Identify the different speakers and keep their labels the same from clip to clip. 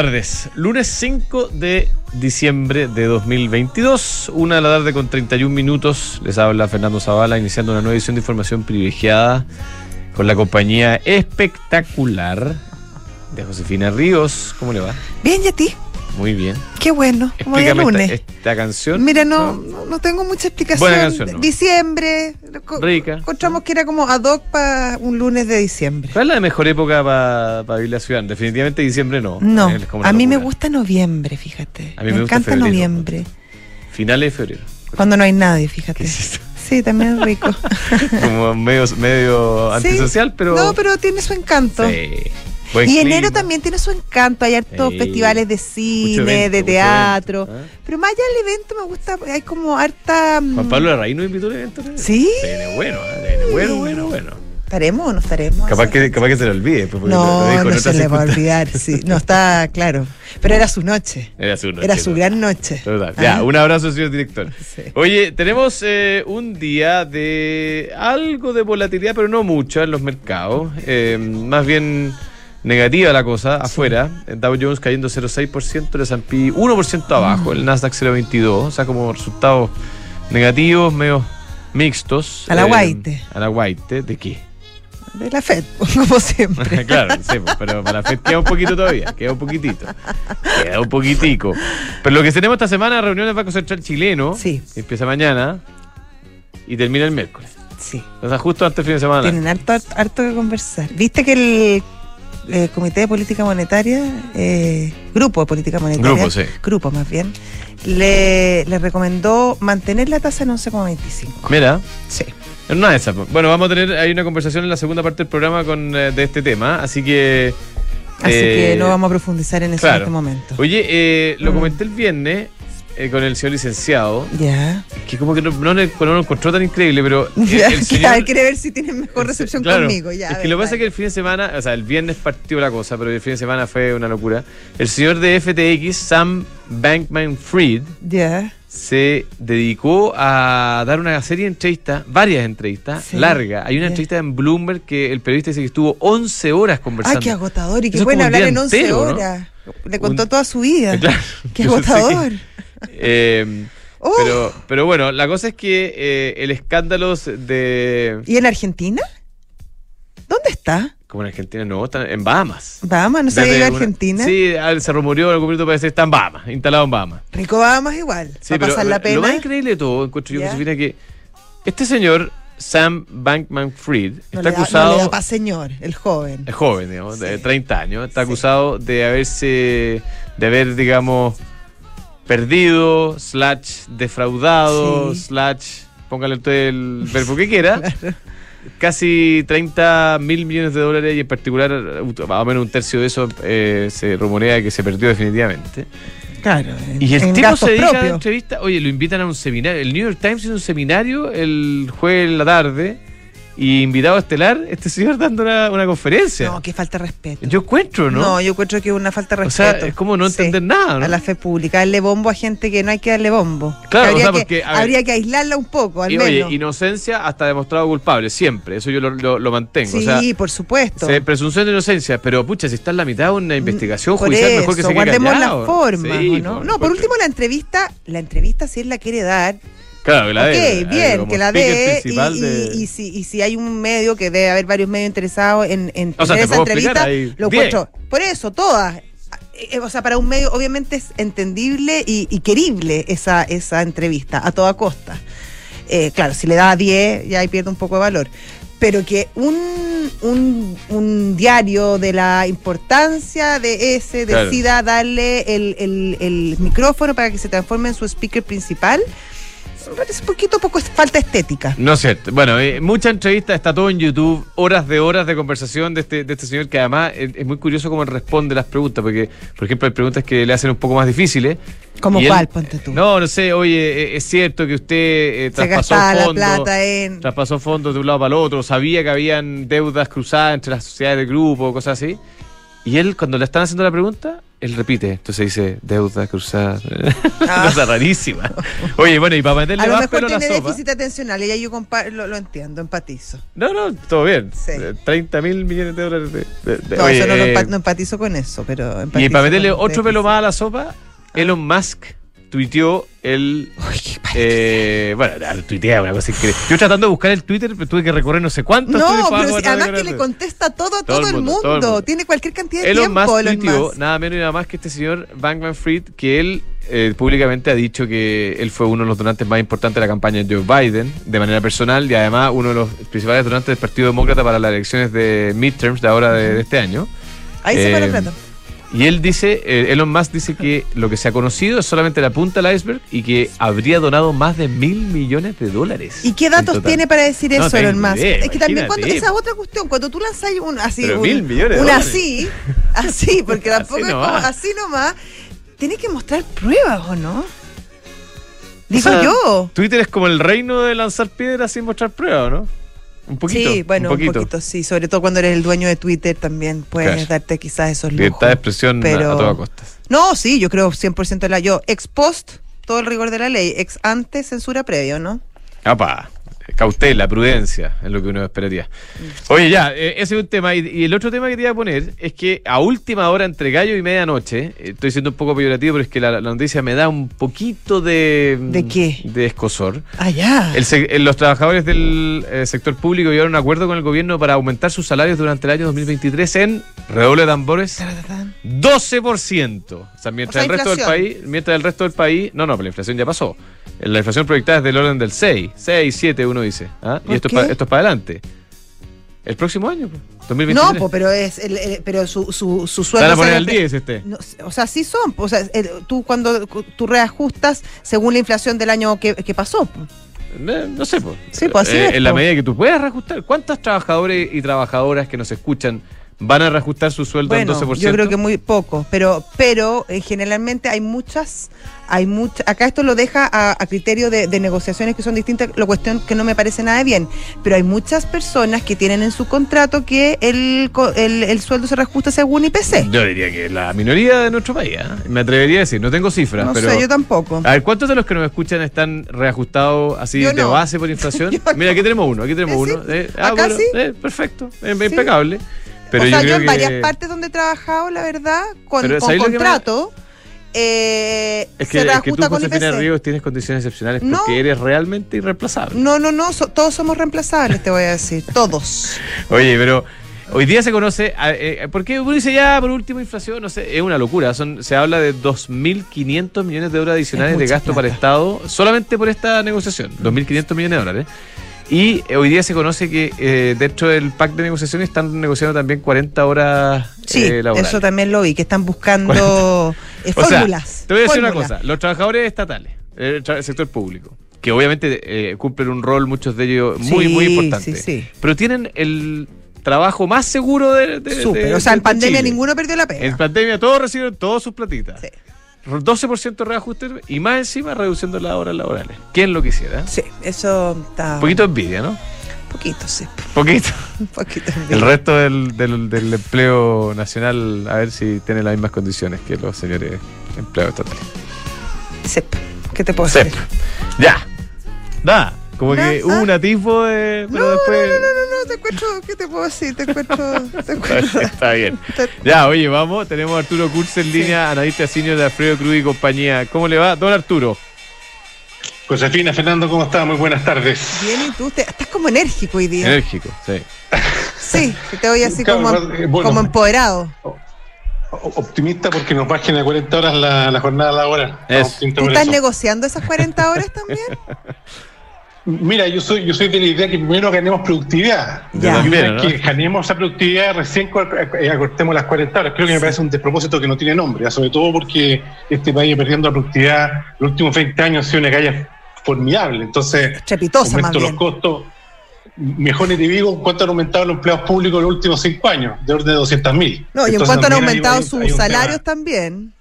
Speaker 1: Tardes. Lunes 5 de diciembre de 2022, una de la tarde con 31 minutos. Les habla Fernando Zavala, iniciando una nueva edición de información privilegiada con la compañía espectacular de Josefina Ríos. ¿Cómo le va?
Speaker 2: Bien, ¿y ti?
Speaker 1: Muy bien.
Speaker 2: Qué bueno. Como de
Speaker 1: Explícame
Speaker 2: lunes.
Speaker 1: esta, esta canción.
Speaker 2: Mira, no, no, no tengo mucha explicación.
Speaker 1: Buena canción, ¿no?
Speaker 2: Diciembre.
Speaker 1: Rica.
Speaker 2: Encontramos que era como ad hoc para un lunes de diciembre.
Speaker 1: ¿Cuál es la mejor época para vivir la ciudad? Definitivamente diciembre no.
Speaker 2: No,
Speaker 1: Es
Speaker 2: a mí me gusta noviembre, fíjate.
Speaker 1: A mí me gusta
Speaker 2: encanta
Speaker 1: febrero.
Speaker 2: noviembre.
Speaker 1: Finales de febrero.
Speaker 2: Cuando no hay nadie,
Speaker 1: ¿Qué
Speaker 2: fíjate.
Speaker 1: es?
Speaker 2: Sí, también es rico.
Speaker 1: Como medio, medio
Speaker 2: Sí.
Speaker 1: antisocial, pero.
Speaker 2: No, pero tiene su encanto.
Speaker 1: Sí. Buen
Speaker 2: Y
Speaker 1: clima.
Speaker 2: enero también tiene su encanto, hay hartos festivales de cine,
Speaker 1: evento,
Speaker 2: de teatro.
Speaker 1: evento, ¿eh?
Speaker 2: Pero más allá del evento me gusta, hay como harta... mm,
Speaker 1: Juan Pablo Larraín nos invitó al evento. ¿no?
Speaker 2: ¿Sí?
Speaker 1: Se viene bueno. Se viene bueno, bueno, bueno.
Speaker 2: ¿Estaremos o no estaremos?
Speaker 1: Capaz que, capaz que se lo olvide. pues, porque lo-
Speaker 2: No,
Speaker 1: dijo
Speaker 2: no
Speaker 1: otras
Speaker 2: se le va a olvidar, sí. No está claro. Pero era su noche.
Speaker 1: Era su noche.
Speaker 2: Era su
Speaker 1: ¿no?
Speaker 2: gran noche.
Speaker 1: Total.
Speaker 2: Ah,
Speaker 1: Ya, un abrazo, señor director.
Speaker 2: Sí.
Speaker 1: Oye, tenemos eh, un día de algo de volatilidad, pero no mucha en los mercados. Eh, más bien negativa la cosa afuera. El Dow Jones cayendo 0,6%, el S&P 1% abajo,
Speaker 2: Mm.
Speaker 1: el Nasdaq 0,22%. O sea, como resultados negativos, medio mixtos.
Speaker 2: A la
Speaker 1: Eh,
Speaker 2: guaite.
Speaker 1: A la guaite. ¿De qué?
Speaker 2: De la FED, como siempre.
Speaker 1: claro, sí, pues, pero para la FED queda un poquito todavía, queda un poquitito. Queda un poquitico. Pero lo que tenemos esta semana, reunión del Banco Central chileno,
Speaker 2: Sí.
Speaker 1: que empieza mañana y termina el miércoles.
Speaker 2: Sí.
Speaker 1: O sea, justo antes del fin de semana.
Speaker 2: Tienen harto, harto que conversar. ¿Viste que el eh, Comité de Política Monetaria, eh, Grupo de Política Monetaria,
Speaker 1: Grupo, sí.
Speaker 2: Grupo más bien, le, le recomendó mantener la tasa en 11,25.
Speaker 1: Mira,
Speaker 2: Sí.
Speaker 1: en una de esas. Bueno, vamos a tener ahí una conversación en la segunda parte del programa con, eh, de este tema, así que...
Speaker 2: Así
Speaker 1: eh,
Speaker 2: que no vamos a profundizar en eso
Speaker 1: claro.
Speaker 2: en este momento.
Speaker 1: Oye, eh, lo
Speaker 2: Mm.
Speaker 1: comenté el viernes eh, con el señor licenciado,
Speaker 2: Ya.
Speaker 1: que como que no, no, le- no lo encontró tan increíble, pero eh,
Speaker 2: Ya,
Speaker 1: el señor...
Speaker 2: quiere ver si tienen mejor recepción
Speaker 1: Claro.
Speaker 2: conmigo. Ya,
Speaker 1: es que
Speaker 2: ver,
Speaker 1: lo que pasa es
Speaker 2: dale.
Speaker 1: que el fin de semana, o sea, el viernes partió la cosa, pero el fin de semana fue una locura. El señor de FTX, Sam Bankman Fried,
Speaker 2: Ya.
Speaker 1: se dedicó a dar una serie de entrevistas, varias entrevistas,
Speaker 2: Sí.
Speaker 1: largas. Hay una
Speaker 2: Ya.
Speaker 1: entrevista en Bloomberg que el periodista dice que estuvo 11 horas
Speaker 2: Ay,
Speaker 1: conversando.
Speaker 2: qué agotador y qué
Speaker 1: es
Speaker 2: bueno
Speaker 1: como un
Speaker 2: hablar
Speaker 1: día
Speaker 2: en 11
Speaker 1: entero, ¿no?
Speaker 2: horas. Le contó
Speaker 1: Un-
Speaker 2: toda su vida.
Speaker 1: Claro.
Speaker 2: Qué
Speaker 1: Yo sé que-
Speaker 2: agotador.
Speaker 1: Eh,
Speaker 2: Oh,
Speaker 1: pero, pero bueno, la cosa es que eh, el escándalo de...
Speaker 2: ¿Y en Argentina? ¿Dónde está?
Speaker 1: Como en Argentina, no, está en Bahamas.
Speaker 2: Bahamas, no sabía
Speaker 1: Desde
Speaker 2: iba a
Speaker 1: una-
Speaker 2: Argentina.
Speaker 1: Sí, se rumoreó en algún momento parece que está en Bahamas, instalado en Bahamas.
Speaker 2: Rico Bahamas igual.
Speaker 1: Sí,
Speaker 2: va a
Speaker 1: pero
Speaker 2: pasar la
Speaker 1: Lo
Speaker 2: pena.
Speaker 1: más increíble de todo, encuentro yo. Josefina, que este señor, Sam Bankman Fried,
Speaker 2: no
Speaker 1: está
Speaker 2: da,
Speaker 1: acusado.
Speaker 2: no pa' señor, el joven.
Speaker 1: es joven, digamos, de
Speaker 2: Sí.
Speaker 1: 30 años, está
Speaker 2: Sí.
Speaker 1: acusado de haberse, de haber, digamos, perdido, slash defraudado,
Speaker 2: Sí.
Speaker 1: slash, póngale usted el verbo que quiera, casi 30 mil millones de dólares y en particular, más o menos un tercio de eso eh, se rumorea que se perdió definitivamente.
Speaker 2: Claro. en-
Speaker 1: Y el
Speaker 2: en
Speaker 1: tipo se dedica a la entrevista, oye, lo invitan a un seminario, el New York Times hizo un seminario el jueves en la tarde y invitado a estelar, este señor dando una, una conferencia.
Speaker 2: No, que falta de respeto.
Speaker 1: Yo encuentro, ¿no?
Speaker 2: ¿no? yo encuentro que es una falta de
Speaker 1: o
Speaker 2: respeto.
Speaker 1: sea, es como no
Speaker 2: Sí.
Speaker 1: entender nada, ¿no?
Speaker 2: A la fe pública, darle bombo a gente que no hay que darle bombo.
Speaker 1: Claro,
Speaker 2: habría,
Speaker 1: o sea,
Speaker 2: que,
Speaker 1: porque, ver-
Speaker 2: habría que aislarla un poco, al
Speaker 1: y, oye,
Speaker 2: menos.
Speaker 1: inocencia hasta demostrado culpable, siempre. Eso yo lo, lo- lo mantengo.
Speaker 2: sí,
Speaker 1: o sea,
Speaker 2: por supuesto.
Speaker 1: se- presunción de inocencia, pero pucha, si está en la mitad de una investigación
Speaker 2: Por
Speaker 1: judicial,
Speaker 2: eso,
Speaker 1: mejor que se quede
Speaker 2: guardemos
Speaker 1: callado.
Speaker 2: las formas,
Speaker 1: Sí,
Speaker 2: ¿o ¿no?
Speaker 1: por-
Speaker 2: no, por último la entrevista, la entrevista si él la quiere dar,
Speaker 1: Claro, que la
Speaker 2: ok,
Speaker 1: dé, eh,
Speaker 2: bien, que la dé, y,
Speaker 1: de-
Speaker 2: y si, y si hay un medio, que debe haber varios medios interesados en, en
Speaker 1: O sea,
Speaker 2: esa entrevista, lo encuentro, por eso, todas. Eh, O sea, para un medio obviamente es entendible y, y querible esa, esa entrevista, a toda costa. Eh, claro, si le da 10, ya ahí pierde un poco de valor. Pero que un, un, un diario de la importancia de ese
Speaker 1: Claro.
Speaker 2: decida darle el, el- el micrófono para que se transforme en su speaker principal, me parece un poquito poco falta estética.
Speaker 1: No es cierto. Bueno, eh, mucha entrevista, está todo en YouTube, horas de horas de conversación de este, de este señor que además es, es muy curioso cómo responde las preguntas, porque, por ejemplo, hay preguntas que le hacen un poco más difíciles.
Speaker 2: ¿Como cuál, ponte tú?
Speaker 1: No, no sé, oye, eh, es cierto que usted eh, traspasó fondos.
Speaker 2: plata en...
Speaker 1: Traspasó fondos de un lado para el otro, sabía que habían deudas cruzadas entre las sociedades del grupo, cosas así. Y él, cuando le están haciendo la pregunta, él repite, entonces dice deuda cruzada. Cosa rarísima. Oye, bueno, y para meterle
Speaker 2: A lo
Speaker 1: más
Speaker 2: mejor
Speaker 1: pelo a la
Speaker 2: tiene
Speaker 1: sopa.
Speaker 2: déficit atencional y ya yo lo, lo entiendo, empatizo.
Speaker 1: No, no, todo bien.
Speaker 2: Sí.
Speaker 1: Eh, 30 mil millones de dólares de. de- de-
Speaker 2: No,
Speaker 1: oye,
Speaker 2: eso no,
Speaker 1: eh,
Speaker 2: no empatizo con eso, pero
Speaker 1: Y
Speaker 2: empatizo
Speaker 1: para meterle otro pelo más a la sopa, Elon Musk tuiteó el. eh, bueno, no, tuitea una cosa increíble. Yo tratando de buscar el Twitter, pero tuve que recorrer no sé cuántos
Speaker 2: No, pero si- además que le contesta todo a todo, el, mundo.
Speaker 1: todo el mundo.
Speaker 2: Tiene cualquier cantidad de
Speaker 1: Elon
Speaker 2: tiempo,
Speaker 1: Musk
Speaker 2: Elon
Speaker 1: tuiteó
Speaker 2: Musk.
Speaker 1: nada menos y nada más que este señor Bankman Fried, que él eh, públicamente ha dicho que él fue uno de los donantes más importantes de la campaña de Joe Biden, de manera personal, y además uno de los principales donantes del Partido Demócrata para las elecciones de midterms de ahora de, de este año.
Speaker 2: Ahí se fue la
Speaker 1: Eh,
Speaker 2: plata.
Speaker 1: Y él dice, eh, Elon Musk dice que lo que se ha conocido es solamente la punta del iceberg y que habría donado más de mil millones de dólares.
Speaker 2: ¿Y qué datos tiene para decir
Speaker 1: No
Speaker 2: eso, Elon Musk?
Speaker 1: idea,
Speaker 2: es que también cuando esa es otra cuestión, cuando tú lanzas un así,
Speaker 1: Pero
Speaker 2: un,
Speaker 1: mil millones
Speaker 2: un así, así, porque
Speaker 1: Así
Speaker 2: tampoco es como así nomás, tienes que mostrar pruebas, ¿o no? Digo
Speaker 1: O sea,
Speaker 2: yo.
Speaker 1: Twitter es como el reino de lanzar piedras sin mostrar pruebas, ¿no? Un poquito.
Speaker 2: sí, bueno,
Speaker 1: un poquito.
Speaker 2: sí. Sobre todo cuando eres el dueño de Twitter también puedes
Speaker 1: Claro.
Speaker 2: darte quizás esos lujos.
Speaker 1: Libertad de expresión a-
Speaker 2: pero-
Speaker 1: a toda costa.
Speaker 2: No, sí, yo creo 100% la yo. Ex post, todo el rigor de la ley. Ex ante, censura previo, ¿no?
Speaker 1: Apa, cautela, prudencia, es lo que uno esperaría. Oye, ya, eh, ese es un tema. Y, el otro tema que te iba a poner es que a última hora, entre gallo y medianoche, eh, estoy siendo un poco peyorativo, pero es que la, la noticia me da un poquito de.
Speaker 2: ¿De qué?
Speaker 1: De escosor.
Speaker 2: Ah, ya.
Speaker 1: El eh, los trabajadores del sector público llegaron a un acuerdo con el gobierno para aumentar sus salarios durante el año 2023 en, redoble de tambores,
Speaker 2: Taratán.
Speaker 1: 12%. O sea, mientras
Speaker 2: O sea,
Speaker 1: el resto del país, mientras el resto del país, no, no, pero la inflación ya pasó. La inflación proyectada es del orden del 6, 6, 7, uno dice. ¿ah? Y
Speaker 2: ¿Por
Speaker 1: esto es, pa- esto es para adelante. El próximo año, pues, 2023.
Speaker 2: No, po, pero es el, el- pero su, su, su
Speaker 1: Se van
Speaker 2: sueldo
Speaker 1: a poner
Speaker 2: se
Speaker 1: al
Speaker 2: despe-
Speaker 1: 10 este.
Speaker 2: No, o sea, sí son. O sea, el- tú cuando tú reajustas según la inflación del año que, que pasó. po.
Speaker 1: No sé, pues.
Speaker 2: Sí, pues, así
Speaker 1: Eh,
Speaker 2: es,
Speaker 1: En la medida que tú puedas reajustar. ¿Cuántos trabajadores y trabajadoras que nos escuchan van a reajustar su sueldo
Speaker 2: Bueno,
Speaker 1: en 12%?
Speaker 2: yo creo que muy poco, pero pero eh, generalmente hay muchas hay muchas acá esto lo deja a, a criterio de, de negociaciones que son distintas, lo cuestión que no me parece nada bien, pero hay muchas personas que tienen en su contrato que el el, el sueldo se reajusta según IPC.
Speaker 1: Yo diría que la minoría de nuestro país, ¿ah? me atrevería a decir, no tengo cifras,
Speaker 2: No
Speaker 1: pero...
Speaker 2: sé, yo tampoco.
Speaker 1: A ver, ¿cuántos de los que nos escuchan están reajustados así
Speaker 2: Yo
Speaker 1: de
Speaker 2: no.
Speaker 1: base por inflación? Mira, aquí tenemos uno, aquí tenemos
Speaker 2: Eh,
Speaker 1: uno. Eh,
Speaker 2: Acá sí.
Speaker 1: eh, perfecto, eh, impecable. Pero
Speaker 2: o sea, yo, en
Speaker 1: que...
Speaker 2: varias partes donde he trabajado, la verdad, con,
Speaker 1: Pero
Speaker 2: con
Speaker 1: ¿sabes lo que me-
Speaker 2: contrato, eh,
Speaker 1: Es
Speaker 2: se
Speaker 1: que, es que tú,
Speaker 2: con
Speaker 1: Josefina. Ríos, tienes condiciones excepcionales
Speaker 2: No.
Speaker 1: porque eres realmente irreemplazable.
Speaker 2: No, no, no, so- todos somos reemplazables, te voy a decir, todos.
Speaker 1: Oye, pero hoy día se conoce, eh, ¿por qué uno dice ya por último inflación? No sé, es una locura. Son, se habla de 2.500 millones de euros adicionales
Speaker 2: Es
Speaker 1: de gasto para
Speaker 2: plata.
Speaker 1: Estado solamente por esta negociación, 2.500 millones de dólares. Y eh, hoy día se conoce que eh, dentro del pacto de negociación están negociando también 40 horas
Speaker 2: Sí,
Speaker 1: eh, laborales.
Speaker 2: eso también lo vi, que están buscando eh,
Speaker 1: O sea,
Speaker 2: fórmulas.
Speaker 1: te voy a decir una cosa. Los trabajadores estatales, el, tra- el sector público, que obviamente eh, cumplen un rol, muchos de ellos, muy,
Speaker 2: Sí,
Speaker 1: muy importante.
Speaker 2: sí, sí.
Speaker 1: Pero tienen el trabajo más seguro de, de-
Speaker 2: Súper.
Speaker 1: de-
Speaker 2: o sea, en
Speaker 1: de
Speaker 2: pandemia
Speaker 1: Chile.
Speaker 2: ninguno perdió la pega.
Speaker 1: En pandemia todos recibieron todas sus platitas.
Speaker 2: Sí.
Speaker 1: 12% reajuste y más encima reduciendo las horas laborales. ¿Quién lo quisiera?
Speaker 2: Sí, eso está.
Speaker 1: Un poquito de envidia, ¿no?
Speaker 2: Poquito, sí.
Speaker 1: Poquito.
Speaker 2: Un poquito.
Speaker 1: El resto del, del- del empleo nacional, a ver si tiene las mismas condiciones que los señores empleados estatales.
Speaker 2: Sep. ¿Qué te puedo
Speaker 1: Sep.
Speaker 2: decir?
Speaker 1: Ya. Da. Como que
Speaker 2: ah.
Speaker 1: hubo un atisbo de. Pero
Speaker 2: no,
Speaker 1: después.
Speaker 2: no, encuentro. ¿Qué te puedo decir? Te encuentro. Te encuentro.
Speaker 1: Está bien. Ya, oye, vamos. Tenemos a Arturo Kurz en línea, analista senior de Alfredo Cruz y compañía. ¿Cómo le va? Don Arturo.
Speaker 3: Josefina, Fernando, ¿cómo está? Muy buenas tardes.
Speaker 2: Bien, y tú te- estás como enérgico hoy día.
Speaker 1: Enérgico, sí.
Speaker 2: Sí, te voy así
Speaker 3: Claro,
Speaker 2: como,
Speaker 3: eh, bueno.
Speaker 2: como empoderado.
Speaker 3: Optimista porque nos bajen a 40 horas la, la jornada laboral.
Speaker 2: ¿Tú estás negociando esas 40 horas también?
Speaker 3: Mira, yo soy, yo soy de la idea que primero ganemos productividad.
Speaker 2: Ya.
Speaker 3: Y una
Speaker 1: También,
Speaker 3: vez
Speaker 1: ¿no?
Speaker 3: que ganemos esa productividad, recién eh, acortemos las 40 horas. Creo que me parece un despropósito que no tiene nombre, ¿ya? sobre todo porque este país perdiendo la productividad los últimos 20 años ha sido una calle formidable. Entonces, aumento los costos. Mejor ni te digo cuánto han aumentado los empleados públicos en los últimos cinco años, de orden de 200 mil.
Speaker 2: No, y en cuanto han aumentado sus salarios también.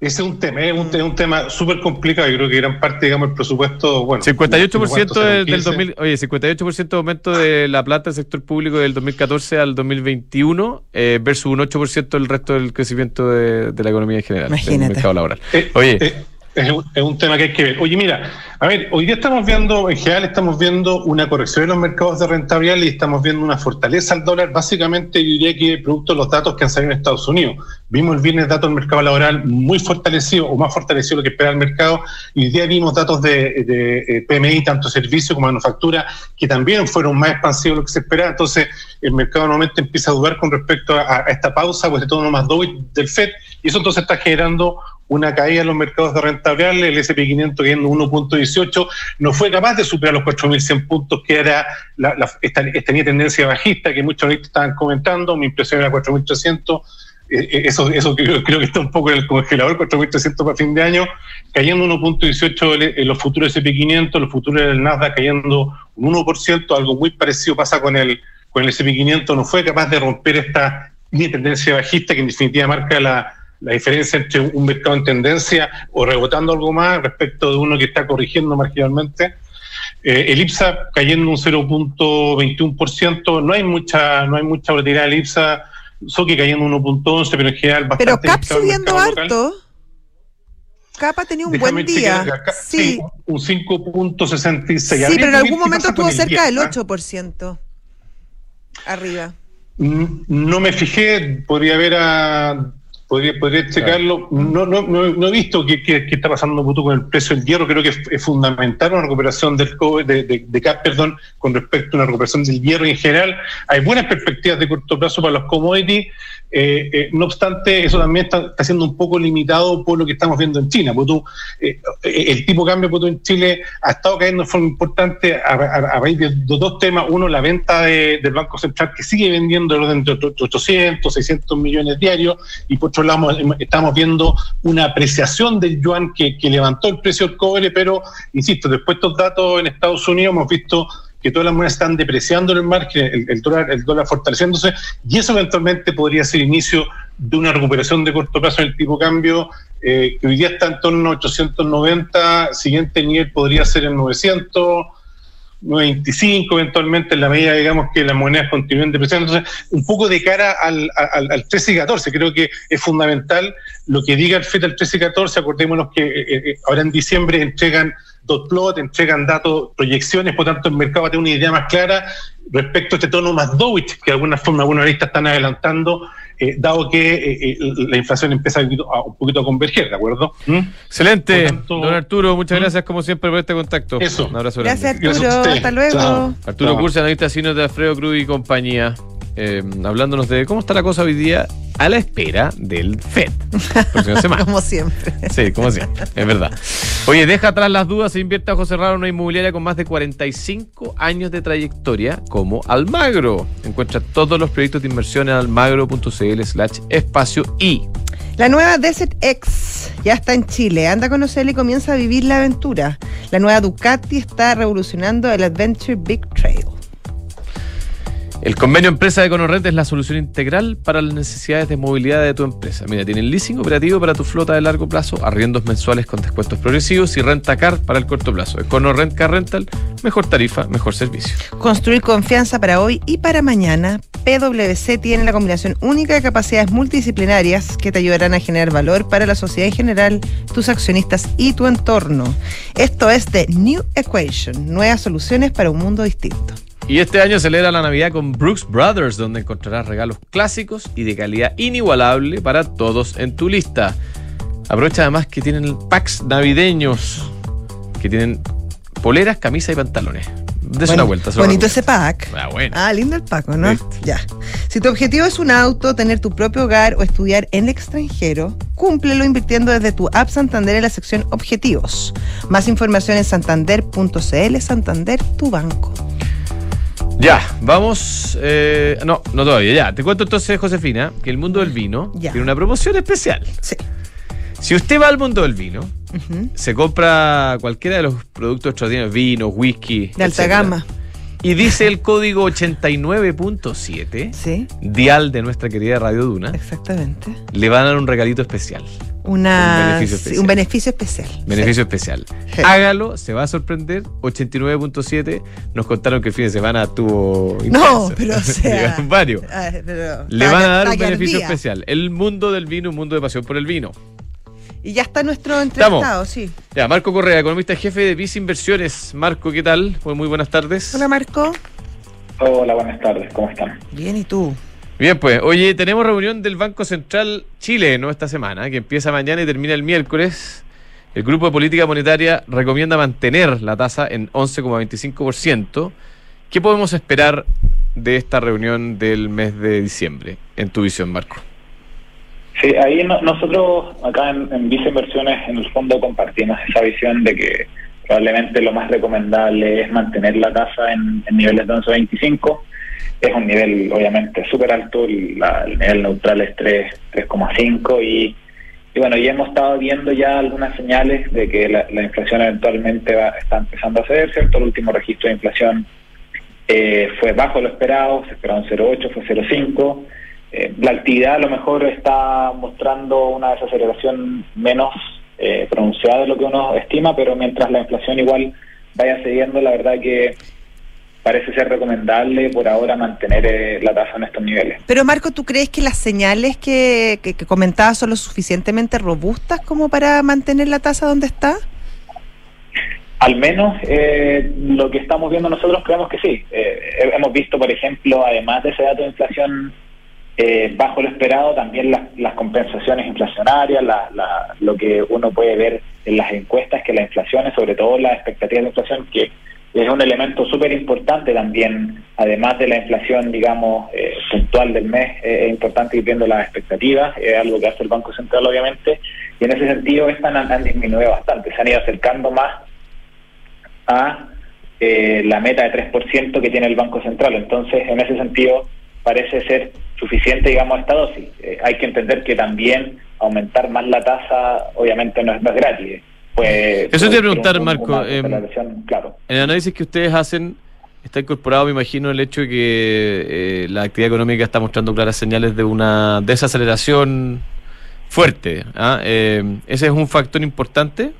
Speaker 3: Ese es un tema, es un, es un tema súper complicado. Yo creo que gran parte, digamos, el presupuesto, bueno.
Speaker 1: 58% del, del 2000, oye, 58% de aumento de la plata del sector público del 2014 al 2021 eh, versus un 8% del resto del crecimiento de, de la economía en general,
Speaker 2: Imagínate.
Speaker 1: del mercado laboral.
Speaker 3: Eh,
Speaker 1: Oye,
Speaker 3: eh, es, un, es un tema que hay que ver. Oye, mira, a ver, hoy día estamos viendo, en general estamos viendo una corrección en los mercados de rentabilidad y estamos viendo una fortaleza al dólar, básicamente yo diría que producto de los datos que han salido en Estados Unidos. Vimos el viernes datos del mercado laboral muy fortalecido o más fortalecido de lo que espera el mercado y hoy día vimos datos de, eh, PMI, tanto servicio como manufactura, que también fueron más expansivos de lo que se esperaba. Entonces, el mercado nuevamente empieza a dudar con respecto a, esta pausa, pues de todo más doble del FED, y eso entonces está generando una caída en los mercados de rentabilidad, el SP500 cayendo 1.18, no fue capaz de superar los 4.100 puntos, que era la, la, esta, esta tendencia bajista que muchos analistas estaban comentando, mi impresión era 4.300, eh, eso, eso creo, creo, que está un poco en el congelador, 4.300 para fin de año, cayendo 1.18 en los futuros SP500, los futuros del Nasdaq cayendo un 1%, algo muy parecido pasa con el, con el SP500, no fue capaz de romper esta tendencia bajista que en definitiva marca la la diferencia entre un mercado en tendencia o rebotando algo más respecto de uno que está corrigiendo marginalmente. Eh, el IPSA cayendo un 0.21%, no hay mucha no hay mucha volatilidad del IPSA, Soki cayendo un 1.11, pero en general bastante...
Speaker 2: Pero CAP subiendo harto. CAP ha tenido un
Speaker 3: Déjame
Speaker 2: buen día.
Speaker 3: chequear,
Speaker 2: Sí,
Speaker 3: sí, un 5.66.
Speaker 2: sí
Speaker 3: Habría
Speaker 2: pero en algún momento estuvo cerca del
Speaker 3: 10, ¿ah?
Speaker 2: 8% arriba.
Speaker 3: No me fijé, podría haber a. Podría, podría checarlo. No, no, no, no he visto qué, qué- qué está pasando con el precio del hierro. Creo que es, fundamental una recuperación del co- de, de, de CAP, perdón, con respecto a una recuperación del hierro en general. Hay buenas perspectivas de corto plazo para los commodities. Eh, eh, no obstante, eso también está, está siendo un poco limitado por lo que estamos viendo en China. Eh, eh, el tipo de cambio en Chile ha estado cayendo de forma importante a, a- a raíz de dos, temas. Uno, la venta de- del Banco Central que sigue vendiendo del orden de 800, 600 millones diarios. Y por hemos- estamos viendo una apreciación del yuan que, levantó el precio del cobre, pero, insisto, después de estos datos en Estados Unidos hemos visto que todas las monedas están depreciando en el margen, el, dólar, el dólar fortaleciéndose, y eso eventualmente podría ser inicio de una recuperación de corto plazo en el tipo de cambio, eh, que hoy día está en torno a 890, siguiente nivel podría ser el 900, 925 eventualmente en la medida, digamos, que las monedas continúen depreciando. Entonces, un poco de cara al, al, al 13 y 14, creo que es fundamental lo que diga el FED al 13 y 14, acordémonos que eh, eh, ahora en diciembre entregan dot plot, entregan datos, proyecciones, por tanto el mercado va a tener una idea más clara respecto a este tono más dovish que de alguna forma algunos analistas están adelantando, eh, dado que eh, eh, la inflación empieza a, a un poquito a converger, ¿de acuerdo? ¿Mm?
Speaker 1: excelente.
Speaker 3: tanto-
Speaker 1: Don Arturo, muchas
Speaker 3: ¿Mm?
Speaker 1: gracias como siempre por este contacto.
Speaker 3: Eso.
Speaker 1: Un abrazo.
Speaker 2: Gracias Arturo, hasta luego.
Speaker 3: Chao.
Speaker 1: Arturo
Speaker 3: Chao.
Speaker 1: Cursi, analista de Alfredo Cruz y compañía, eh, hablándonos de cómo está la cosa hoy día a la espera del FED. Semana.
Speaker 2: Como siempre.
Speaker 1: Sí, como siempre, es verdad. Oye, deja atrás las dudas e invierte a José Raro en una inmobiliaria con más de 45 años de trayectoria como Almagro. Encuentra todos los proyectos de inversión en almagro.cl slash espacio y.
Speaker 2: La nueva Desert X ya está en Chile. Anda a conocerla y comienza a vivir la aventura. La nueva Ducati está revolucionando el Adventure Big Trail.
Speaker 1: El convenio empresa de Conorrent es la solución integral para las necesidades de movilidad de tu empresa. Mira, tienen leasing operativo para tu flota de largo plazo, arriendos mensuales con descuentos progresivos y renta car para el corto plazo. Conorrent Car Rental, mejor tarifa, mejor servicio.
Speaker 2: Construir confianza para hoy y para mañana. PwC tiene la combinación única de capacidades multidisciplinarias que te ayudarán a generar valor para la sociedad en general, tus accionistas y tu entorno. Esto es The New Equation, nuevas soluciones para un mundo distinto.
Speaker 1: Y este año celebra la Navidad con Brooks Brothers, donde encontrarás regalos clásicos y de calidad inigualable para todos en tu lista. Aprovecha además que tienen packs navideños, que tienen poleras, camisas y pantalones. Des una vuelta.
Speaker 2: Bonito ese pack.
Speaker 1: Ah, bueno.
Speaker 2: Ah, lindo el Paco, ¿no? Ya. Si tu objetivo es un auto, tener tu propio hogar o estudiar en el extranjero, cúmplelo invirtiendo desde tu app Santander en la sección Objetivos. Más información en santander.cl, Santander, tu banco.
Speaker 1: Ya, vamos. eh, no, no todavía. Ya, te cuento entonces, Josefina, que el mundo del vino
Speaker 2: Ya.
Speaker 1: tiene una promoción especial.
Speaker 2: Sí.
Speaker 1: Si usted va al mundo del vino, se compra cualquiera de los productos extraordinarios, vino, whisky.
Speaker 2: De alta
Speaker 1: etcétera,
Speaker 2: gama.
Speaker 1: Y dice el código 89.7,
Speaker 2: Sí,
Speaker 1: dial de nuestra querida Radio Duna,
Speaker 2: exactamente.
Speaker 1: le van a dar un regalito especial.
Speaker 2: Una,
Speaker 1: Un beneficio especial.
Speaker 2: un beneficio especial.
Speaker 1: Beneficio especial.
Speaker 2: Sí.
Speaker 1: Hágalo, se va a sorprender. 89.7. Nos contaron que el fin de semana tuvo.
Speaker 2: No, pero o sea.
Speaker 1: Varios.
Speaker 2: Pero
Speaker 1: Le van a dar un beneficio especial. El mundo del vino, un mundo de pasión por el vino.
Speaker 2: Y ya está nuestro entrevistado, sí.
Speaker 1: Ya, Marco Correa, economista jefe de Vice Inversiones. Marco, ¿qué tal? Muy, muy buenas tardes.
Speaker 2: Hola Marco.
Speaker 4: Hola, buenas tardes, ¿cómo están?
Speaker 2: Bien, ¿y tú?
Speaker 1: Bien, pues, oye, tenemos reunión del Banco Central Chile, ¿no? Esta semana, que empieza mañana y termina el miércoles. El Grupo de Política Monetaria recomienda mantener la tasa en 11,25%. ¿Qué podemos esperar de esta reunión del mes de diciembre, en tu visión, Marco?
Speaker 4: Sí, ahí no- nosotros acá en, en Visa Inversiones en el fondo compartimos esa visión de que probablemente lo más recomendable es mantener la tasa en, en niveles de 11.25. Es un nivel obviamente súper alto, el, nivel neutral es 3, 3,5 y, y bueno, ya hemos estado viendo ya algunas señales de que la, la inflación eventualmente va, está empezando a ceder, ¿cierto? El último registro de inflación eh, fue bajo lo esperado, se esperaba un 0,8, fue 0,5. Eh, la actividad a lo mejor está mostrando una desaceleración menos eh, pronunciada de lo que uno estima, pero mientras la inflación igual vaya cediendo, la verdad que parece ser recomendable por ahora mantener eh, la tasa en estos niveles.
Speaker 2: Pero Marco, ¿tú crees que las señales que, que, que comentabas son lo suficientemente robustas como para mantener la tasa donde está?
Speaker 4: Al menos eh, lo que estamos viendo nosotros creemos que sí. Eh, he- hemos visto, por ejemplo, además de ese dato de inflación eh, bajo lo esperado, también las, las compensaciones inflacionarias, la- la- lo que uno puede ver en las encuestas, que la inflación, y sobre todo las expectativas de inflación, que es un elemento súper importante también, además de la inflación, digamos, eh, puntual del mes, eh, es importante ir viendo las expectativas, es algo que hace el Banco Central, obviamente, y en ese sentido estas han, disminuido bastante, se han ido acercando más a eh, la meta de 3% que tiene el Banco Central. Entonces, en ese sentido, parece ser suficiente, digamos, esta dosis. Eh, hay que entender que también aumentar más la tasa, obviamente, no es, es gratis. Pues,
Speaker 1: Eso te iba a
Speaker 4: puede ser
Speaker 1: preguntar,
Speaker 4: un- un-
Speaker 1: Marco, em,
Speaker 4: claro.
Speaker 1: En el análisis que ustedes hacen, está incorporado, me imagino, el hecho de que eh, la actividad económica está mostrando claras señales de una desaceleración fuerte. ¿ah? Eh, ¿Ese es un factor importante?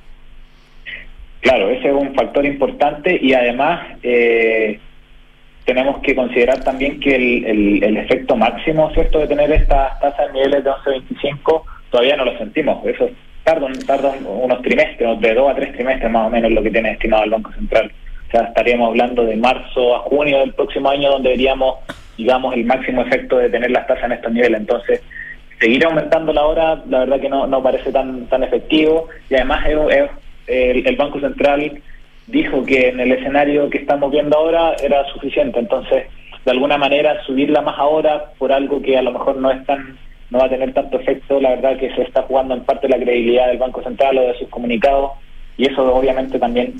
Speaker 4: Claro, ese es un factor importante y además eh, tenemos que considerar también que el, el- el efecto máximo, ¿cierto?, de tener estas tasas en niveles de 11.25 todavía no lo sentimos. Eso tarda, tarda unos trimestres, de dos a tres trimestres más o menos lo que tiene estimado el Banco Central. O sea, estaríamos hablando de marzo a junio del próximo año donde veríamos, digamos, el máximo efecto de tener las tasas en estos niveles. Entonces, seguir aumentando la hora, la verdad que no, no parece tan tan efectivo y además es, es- el, el Banco Central dijo que en el escenario que estamos viendo ahora era suficiente, entonces de alguna manera subirla más ahora por algo que a lo mejor no es tan no va a tener tanto efecto, la verdad que se está jugando en parte la credibilidad del Banco Central o de sus comunicados y eso obviamente también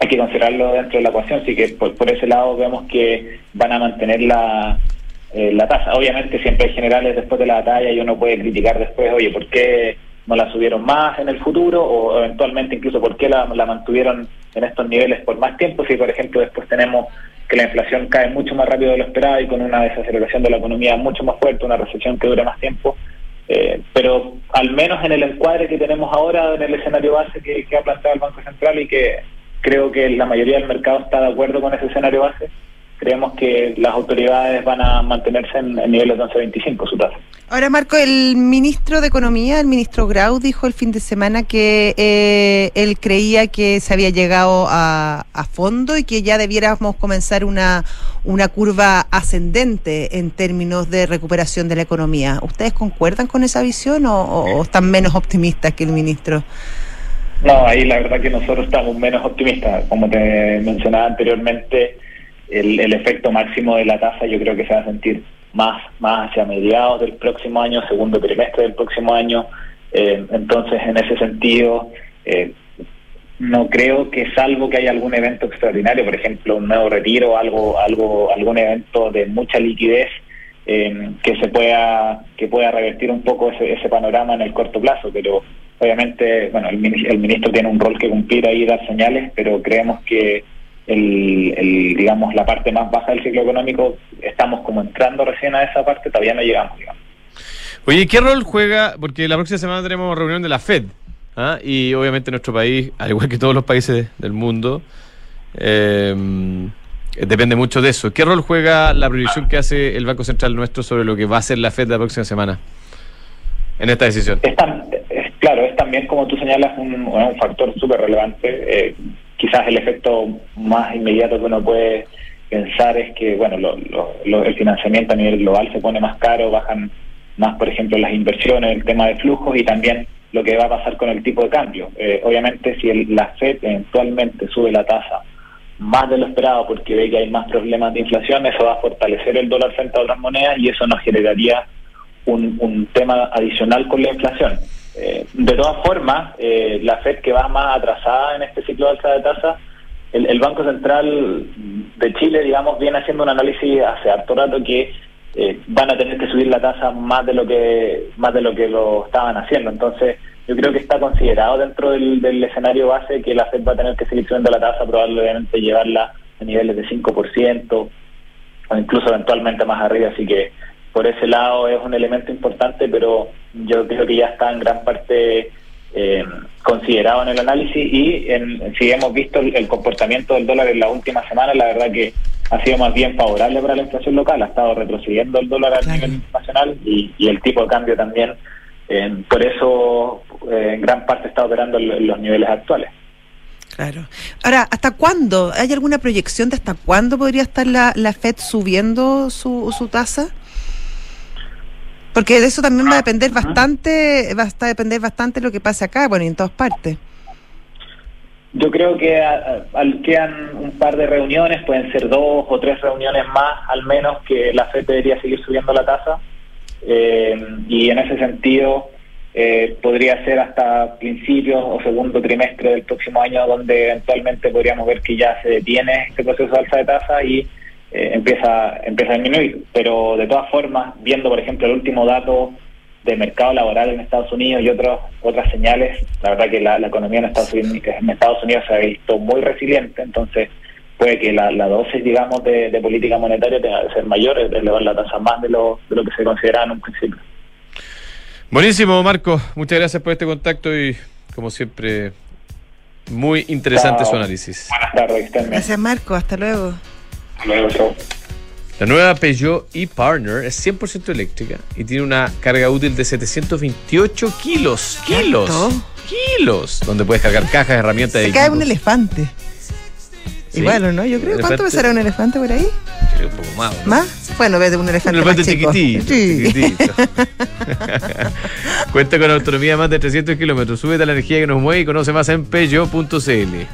Speaker 4: hay que considerarlo dentro de la ecuación, así que por, por ese lado vemos que van a mantener la, eh, la tasa. Obviamente siempre hay generales después de la batalla y uno puede criticar después, oye, ¿por qué no la subieron más en el futuro? O eventualmente incluso por qué la, la mantuvieron en estos niveles por más tiempo, si por ejemplo después tenemos que la inflación cae mucho más rápido de lo esperado y con una desaceleración de la economía mucho más fuerte, una recesión que dure más tiempo. Eh, pero al menos en el encuadre que tenemos ahora, en el escenario base que, que ha planteado el Banco Central y que creo que la mayoría del mercado está de acuerdo con ese escenario base, creemos que las autoridades van a mantenerse en, en niveles de 11.25 su tasa.
Speaker 2: Ahora, Marco, el ministro de Economía, el ministro Grau, dijo el fin de semana que eh, él creía que se había llegado a, a fondo y que ya debiéramos comenzar una, una curva ascendente en términos de recuperación de la economía. ¿Ustedes concuerdan con esa visión o, están menos optimistas que el ministro?
Speaker 4: No, ahí la verdad que nosotros estamos menos optimistas. Como te mencionaba anteriormente, el efecto máximo de la tasa yo creo que se va a sentir más, más hacia mediados del próximo año, segundo trimestre del próximo año. Eh, entonces, en ese sentido, eh, no creo que salvo que haya algún evento extraordinario, por ejemplo, un nuevo retiro, algo, algo, algún evento de mucha liquidez eh, que se pueda, que pueda revertir un poco ese, ese panorama en el corto plazo, pero obviamente, bueno, el, el ministro tiene un rol que cumplir ahí, dar señales, pero creemos que el, el, digamos, la parte más baja del ciclo económico, estamos como entrando recién a esa parte, todavía no llegamos, digamos.
Speaker 1: Oye, ¿qué rol juega? Porque la próxima semana tenemos reunión de la FED. ¿ah? Y obviamente nuestro país, al igual que todos los países del mundo, eh, depende mucho de eso. ¿Qué rol juega la proyección que hace el Banco Central nuestro sobre lo que va a hacer la FED la próxima semana en esta decisión?
Speaker 4: Es tan- es- claro, es también, como tú señalas, un, un factor súper relevante. Eh, quizás el efecto más inmediato que uno puede pensar es que, bueno, lo- lo- lo- el financiamiento a nivel global se pone más caro, bajan más, por ejemplo, las inversiones, el tema de flujos y también lo que va a pasar con el tipo de cambio. Eh, obviamente, si el- la FED eventualmente sube la tasa más de lo esperado porque ve que hay más problemas de inflación, eso va a fortalecer el dólar frente a otras monedas y eso nos generaría un, un tema adicional con la inflación. Eh, de todas formas, eh, la FED que va más atrasada en este ciclo de alza de tasa, el, el Banco Central de Chile, digamos, viene haciendo un análisis hace harto rato que eh, van a tener que subir la tasa más de lo que más de lo que lo estaban haciendo. Entonces, yo creo que está considerado dentro del, del escenario base que la Fed va a tener que seguir subiendo la tasa, probablemente llevarla a niveles de 5% o incluso eventualmente más arriba. Así que por ese lado es un elemento importante, pero yo creo que ya está en gran parte eh, considerado en el análisis y en, si hemos visto el, el comportamiento del dólar en la última semana, la verdad que ha sido más bien favorable para la inflación local, ha estado retrocediendo el dólar a
Speaker 2: Claro.
Speaker 4: nivel nacional y, y el tipo de cambio también. Eh, por eso, eh, en gran parte está operando en los niveles actuales.
Speaker 2: Claro. Ahora, ¿hasta cuándo? ¿Hay alguna proyección de hasta cuándo podría estar la, la FED subiendo su, su tasa? Porque de eso también va a depender bastante, va a depender bastante lo que pase acá, bueno, y en todas partes.
Speaker 4: Yo creo que a- a- al- quedan un par de reuniones, pueden ser dos o tres reuniones más, al menos que la FED debería seguir subiendo la tasa. Eh, y en ese sentido, eh, podría ser hasta principios o segundo trimestre del próximo año, donde eventualmente podríamos ver que ya se detiene este proceso de alza de tasa y eh, empieza, empieza a disminuir. Pero de todas formas, viendo, por ejemplo, el último dato de mercado laboral en Estados Unidos y otros, otras señales, la verdad que la, la economía en Estados, Unidos, en Estados Unidos se ha visto muy resiliente, entonces puede que la, la dosis, digamos, de, de política monetaria tenga que ser mayor, elevar la tasa más de lo, de lo que se consideraba en un principio.
Speaker 1: Buenísimo, Marco. Muchas gracias por este contacto y, como siempre, muy interesante
Speaker 4: Chao.
Speaker 1: su análisis.
Speaker 4: Buenas tardes.
Speaker 2: Gracias, Marco. Hasta luego.
Speaker 1: La nueva Peugeot e-Partner es 100% eléctrica y tiene una carga útil de 728 kilos. ¡Kilos! ¡Kilos! Donde puedes cargar cajas, herramientas
Speaker 2: Se
Speaker 1: y
Speaker 2: cae un elefante.
Speaker 1: Sí.
Speaker 2: Igual, ¿o no? Yo creo. ¿Cuánto
Speaker 1: Elefante.
Speaker 2: pesará un elefante por ahí?
Speaker 1: Un poco más. ¿no?
Speaker 2: ¿Más? Bueno, ves de un
Speaker 1: Un
Speaker 2: elefante,
Speaker 1: elefante chiquitito,
Speaker 2: Sí.
Speaker 1: chiquitito. Cuenta con autonomía de más de 300 kilómetros. Súbete a la energía que nos mueve y conoce más en peugeot.cl.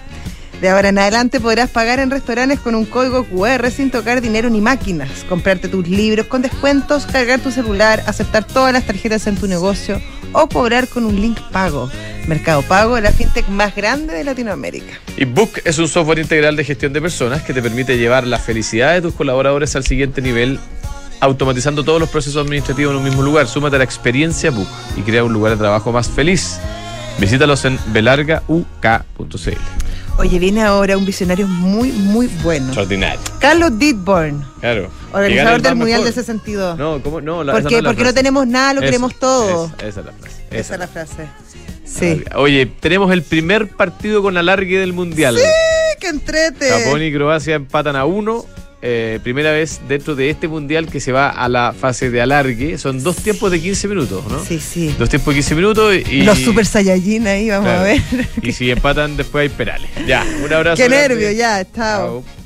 Speaker 2: De ahora en adelante podrás pagar en restaurantes con un código QR sin tocar dinero ni máquinas, comprarte tus libros con descuentos, cargar tu celular, aceptar todas las tarjetas en tu negocio o cobrar con un link pago. Mercado Pago, la fintech más grande de Latinoamérica.
Speaker 1: Y Book es un software integral de gestión de personas que te permite llevar la felicidad de tus colaboradores al siguiente nivel, automatizando todos los procesos administrativos en un mismo lugar. Súmate a la experiencia Book y crea un lugar de trabajo más feliz. Visítalos en belargauk.cl.
Speaker 2: Oye, viene ahora un visionario muy, muy bueno.
Speaker 1: Extraordinario.
Speaker 2: Carlos Didborn,
Speaker 1: Claro. Que
Speaker 2: organizador
Speaker 1: el
Speaker 2: del Mundial
Speaker 1: mejor.
Speaker 2: del 62.
Speaker 1: No, ¿cómo? No, la,
Speaker 2: ¿Por qué?
Speaker 1: es la
Speaker 2: Porque no
Speaker 1: frase.
Speaker 2: tenemos nada, lo
Speaker 1: Eso,
Speaker 2: queremos todo.
Speaker 1: Esa, esa es la frase.
Speaker 2: Esa es la frase. Sí.
Speaker 1: Oye, tenemos el primer partido con alargue del Mundial.
Speaker 2: ¡Sí! ¡Qué entrete!
Speaker 1: Japón y Croacia empatan a uno. Eh, primera vez dentro de este mundial que se va a la fase de alargue. Son dos tiempos de 15 minutos, ¿no?
Speaker 2: Sí, sí.
Speaker 1: Dos tiempos de 15 minutos y.
Speaker 2: Los Super Saiyajin ahí, vamos
Speaker 1: claro.
Speaker 2: a ver.
Speaker 1: Y si empatan, después hay penales. Ya, un abrazo.
Speaker 2: Qué
Speaker 1: grande.
Speaker 2: nervio, ya, chao.
Speaker 1: Chao.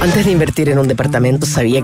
Speaker 5: Antes de invertir en un departamento sabía que